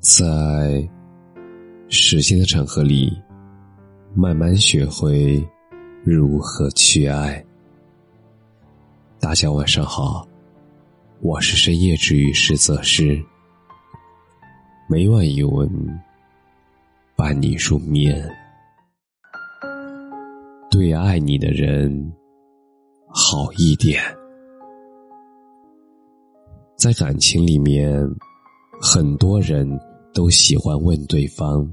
在时间的长河里，慢慢学会如何去爱。大家晚上好，我是深夜治愈师泽师，每晚一文伴你入眠。对爱你的人好一点，在感情里面，很多人。都喜欢问对方：“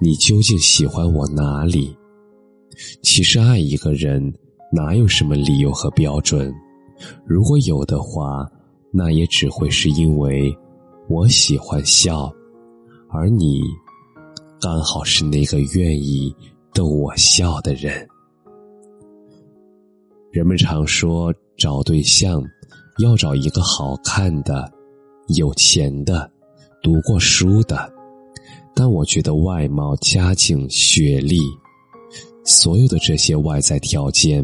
你究竟喜欢我哪里？”其实爱一个人哪有什么理由和标准？如果有的话，那也只会是因为我喜欢笑，而你刚好是那个愿意逗我笑的人。人们常说找对象要找一个好看的、有钱的。读过书的，但我觉得外貌、家境、学历，所有的这些外在条件，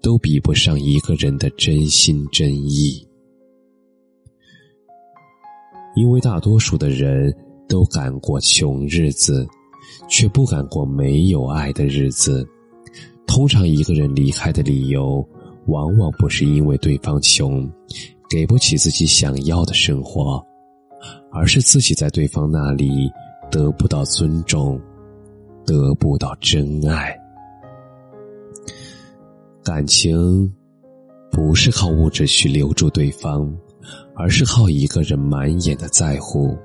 都比不上一个人的真心真意。因为大多数的人都敢过穷日子，却不敢过没有爱的日子。通常一个人离开的理由，往往不是因为对方穷，给不起自己想要的生活。而是自己在对方那里得不到尊重，得不到真爱。感情不是靠物质去留住对方，而是靠一个人满眼的在乎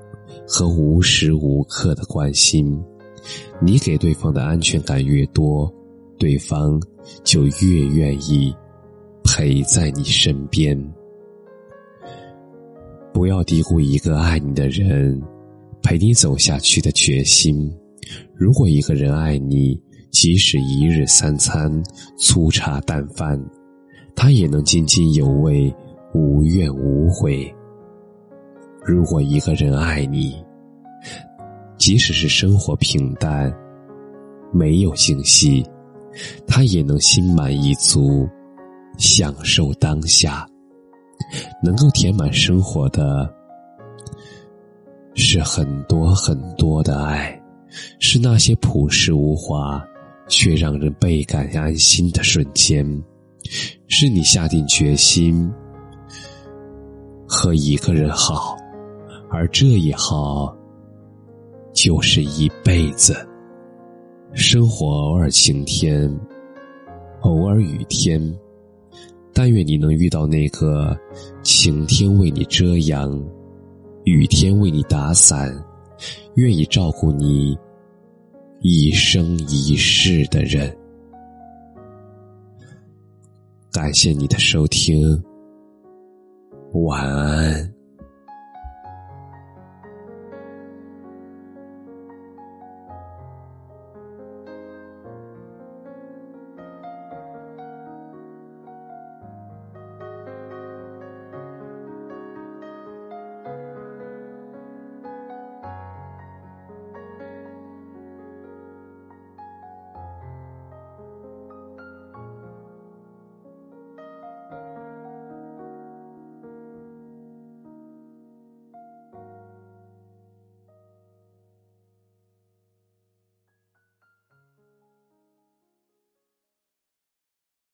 和无时无刻的关心。你给对方的安全感越多，对方就越愿意陪在你身边。不要低估一个爱你的人陪你走下去的决心。如果一个人爱你，即使一日三餐粗茶淡饭，他也能津津有味，无怨无悔。如果一个人爱你，即使是生活平淡，没有惊喜，他也能心满意足，享受当下。能够填满生活的，是很多很多的爱，是那些朴实无华却让人倍感安心的瞬间，是你下定决心和一个人好，而这一好就是一辈子。生活偶尔晴天，偶尔雨天。但愿你能遇到那个晴天为你遮阳，雨天为你打伞，愿意照顾你一生一世的人。感谢你的收听，晚安。